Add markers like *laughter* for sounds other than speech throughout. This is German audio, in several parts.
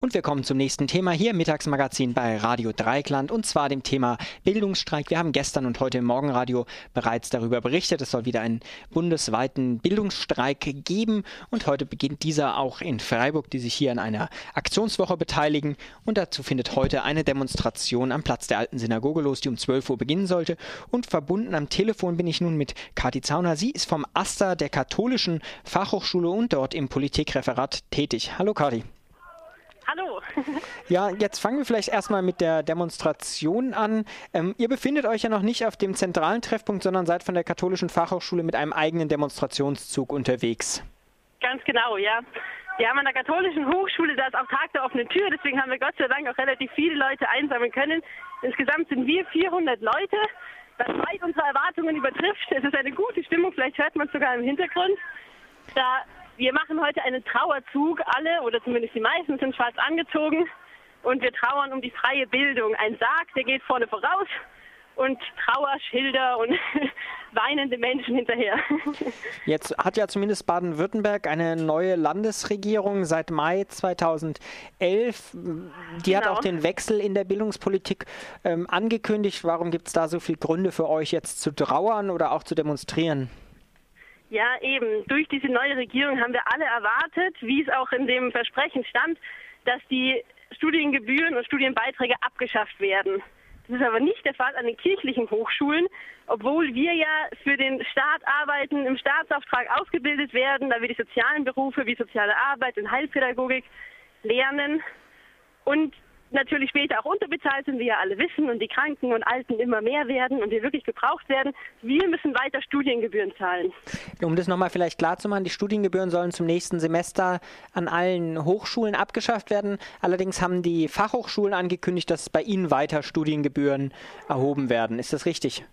Und wir kommen zum nächsten Thema hier im Mittagsmagazin bei Radio Dreikland und zwar dem Thema Bildungsstreik. Wir haben gestern und heute im Morgenradio bereits darüber berichtet. Es soll wieder einen bundesweiten Bildungsstreik geben und heute beginnt dieser auch in Freiburg, die sich hier an einer Aktionswoche beteiligen. Und dazu findet heute eine Demonstration am Platz der alten Synagoge los, die um 12 Uhr beginnen sollte. Und verbunden am Telefon bin ich nun mit Kati Zauner. Sie ist vom AStA der Katholischen Fachhochschule und dort im Politikreferat tätig. Hallo Kati. *laughs* Ja, jetzt fangen wir vielleicht erstmal mit der Demonstration an. Ähm, ihr befindet euch ja noch nicht auf dem zentralen Treffpunkt, sondern seid von der Katholischen Fachhochschule mit einem eigenen Demonstrationszug unterwegs. Ganz genau, ja. Wir haben an der Katholischen Hochschule, da ist auch Tag der offenen Tür, deswegen haben wir Gott sei Dank auch relativ viele Leute einsammeln können. Insgesamt sind wir 400 Leute, was weit unsere Erwartungen übertrifft. Es ist eine gute Stimmung, vielleicht hört man es sogar im Hintergrund. Da wir machen heute einen Trauerzug. Alle, oder zumindest die meisten, sind schwarz angezogen. Und wir trauern um die freie Bildung. Ein Sarg, der geht vorne voraus. Und Trauerschilder und *laughs* weinende Menschen hinterher. *laughs* Jetzt hat ja zumindest Baden-Württemberg eine neue Landesregierung seit Mai 2011. Die genau. hat auch den Wechsel in der Bildungspolitik ähm, angekündigt. Warum gibt es da so viele Gründe für euch jetzt zu trauern oder auch zu demonstrieren? Ja, eben. Durch diese neue Regierung haben wir alle erwartet, wie es auch in dem Versprechen stand, dass die Studiengebühren und Studienbeiträge abgeschafft werden. Das ist aber nicht der Fall an den kirchlichen Hochschulen, obwohl wir ja für den Staat arbeiten, im Staatsauftrag ausgebildet werden, da wir die sozialen Berufe wie soziale Arbeit und Heilpädagogik lernen. Und natürlich später auch unterbezahlt sind, wie ja alle wissen, und die Kranken und Alten immer mehr werden und wir wirklich gebraucht werden. Wir müssen weiter Studiengebühren zahlen. Um das nochmal vielleicht klar zu machen, die Studiengebühren sollen zum nächsten Semester an allen Hochschulen abgeschafft werden. Allerdings haben die Fachhochschulen angekündigt, dass bei ihnen weiter Studiengebühren erhoben werden. Ist das richtig?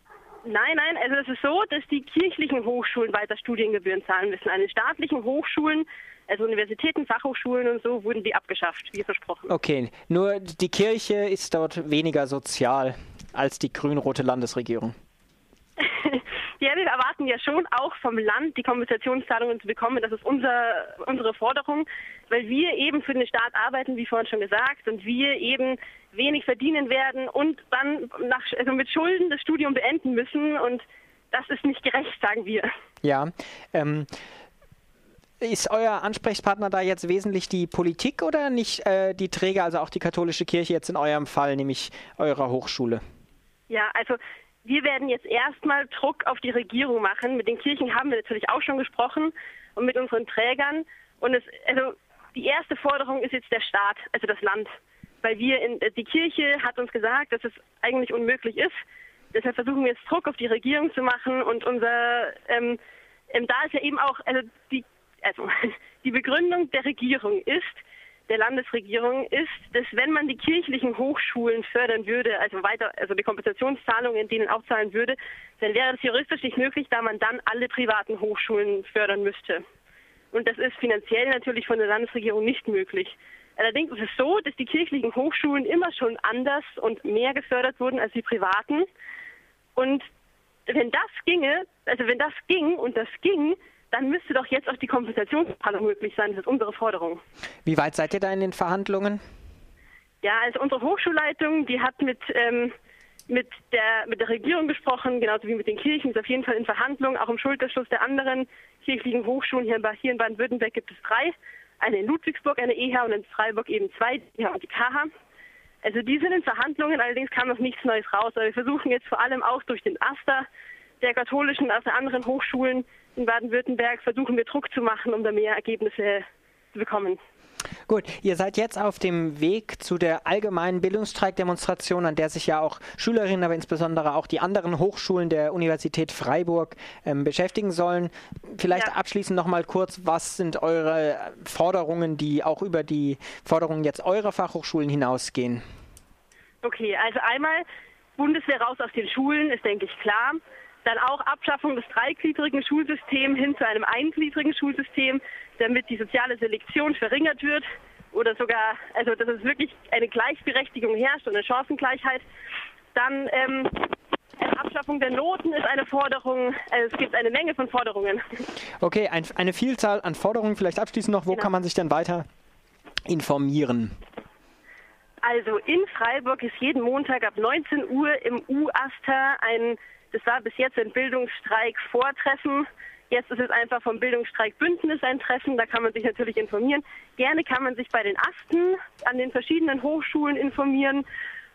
Nein, nein, also es ist so, dass die kirchlichen Hochschulen weiter Studiengebühren zahlen müssen. An den staatlichen Hochschulen also Universitäten, Fachhochschulen und so wurden die abgeschafft, wie versprochen. Okay, nur die Kirche ist dort weniger sozial als die grün-rote Landesregierung. *laughs* ja, wir erwarten ja schon auch vom Land die Kompensationszahlungen zu bekommen. Das ist unser, unsere Forderung, weil wir eben für den Staat arbeiten, wie vorhin schon gesagt, und wir eben wenig verdienen werden und dann nach, also mit Schulden das Studium beenden müssen. Und das ist nicht gerecht, sagen wir. Ja, ähm, ist euer Ansprechpartner da jetzt wesentlich die Politik oder nicht äh, die Träger, also auch die katholische Kirche jetzt in eurem Fall, nämlich eurer Hochschule? Ja, also wir werden jetzt erstmal Druck auf die Regierung machen. Mit den Kirchen haben wir natürlich auch schon gesprochen und mit unseren Trägern. Und es, also die erste Forderung ist jetzt der Staat, also das Land. Weil wir in, die Kirche hat uns gesagt, dass es eigentlich unmöglich ist. Deshalb versuchen wir jetzt Druck auf die Regierung zu machen und unser ähm, ähm, da ist ja eben auch, also die also *laughs* die Begründung der Regierung ist, der Landesregierung ist, dass wenn man die kirchlichen Hochschulen fördern würde, also weiter, also die Kompensationszahlungen denen auch zahlen würde, dann wäre das juristisch nicht möglich, da man dann alle privaten Hochschulen fördern müsste. Und das ist finanziell natürlich von der Landesregierung nicht möglich. Allerdings ist es so, dass die kirchlichen Hochschulen immer schon anders und mehr gefördert wurden als die privaten. Und wenn das ginge, also wenn das ging und das ging, dann müsste doch jetzt auch die Kompensationszahlung möglich sein. Das ist unsere Forderung. Wie weit seid ihr da in den Verhandlungen? Ja, also unsere Hochschulleitung, die hat mit, ähm, mit, der, mit der Regierung gesprochen, genauso wie mit den Kirchen, ist auf jeden Fall in Verhandlungen, auch im Schulterschluss der anderen kirchlichen Hochschulen. Hier in, hier in Baden-Württemberg gibt es drei. Eine in Ludwigsburg, eine EH und in Freiburg eben zwei, die EH und die KH. Also die sind in Verhandlungen, allerdings kam noch nichts Neues raus. Aber wir versuchen jetzt vor allem auch durch den AStA der katholischen, also der anderen Hochschulen in Baden-Württemberg versuchen wir Druck zu machen, um da mehr Ergebnisse zu bekommen. Gut, ihr seid jetzt auf dem Weg zu der allgemeinen Bildungsstreikdemonstration, an der sich ja auch Schülerinnen, aber insbesondere auch die anderen Hochschulen der Universität Freiburg ähm, beschäftigen sollen. Vielleicht ja. abschließend noch mal kurz, was sind eure Forderungen, die auch über die Forderungen jetzt eurer Fachhochschulen hinausgehen? Okay, also einmal Bundeswehr raus aus den Schulen ist, denke ich, klar. Dann auch Abschaffung des dreigliedrigen Schulsystems hin zu einem eingliedrigen Schulsystem, damit die soziale Selektion verringert wird oder sogar, also dass es wirklich eine Gleichberechtigung herrscht und eine Chancengleichheit. Dann ähm, Abschaffung der Noten ist eine Forderung. Also es gibt eine Menge von Forderungen. Okay, ein, eine Vielzahl an Forderungen. Vielleicht abschließend noch, wo genau. kann man sich denn weiter informieren? Also in Freiburg ist jeden Montag ab 19 Uhr im U-Aster ein, das war bis jetzt ein Bildungsstreik Vortreffen. Jetzt ist es einfach vom Bildungsstreik Bündnis ein Treffen, da kann man sich natürlich informieren. Gerne kann man sich bei den Asten an den verschiedenen Hochschulen informieren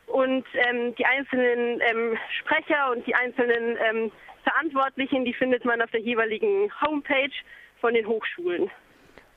und ähm, die einzelnen ähm, Sprecher und die einzelnen ähm, Verantwortlichen, die findet man auf der jeweiligen Homepage von den Hochschulen.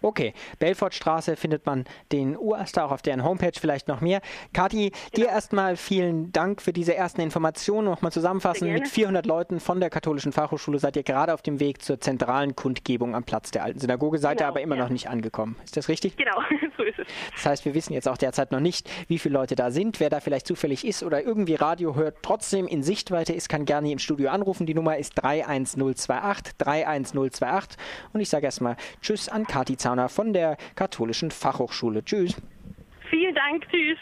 Okay, Belfortstraße findet man den Uraster auch auf deren Homepage, vielleicht noch mehr. Kathi, genau. dir erstmal vielen Dank für diese ersten Informationen. Nochmal zusammenfassen, mit 400 Leuten von der Katholischen Fachhochschule seid ihr gerade auf dem Weg zur zentralen Kundgebung am Platz der alten Synagoge, seid genau, ihr aber immer ja. noch nicht angekommen. Ist das richtig? Genau, *laughs* so ist es. Das heißt, wir wissen jetzt auch derzeit noch nicht, wie viele Leute da sind. Wer da vielleicht zufällig ist oder irgendwie Radio hört, trotzdem in Sichtweite ist, kann gerne hier im Studio anrufen. Die Nummer ist 31028 31028 und ich sage erstmal Tschüss an Kathi Zahn Werner von der Katholischen Fachhochschule. Tschüss. Vielen Dank. Tschüss.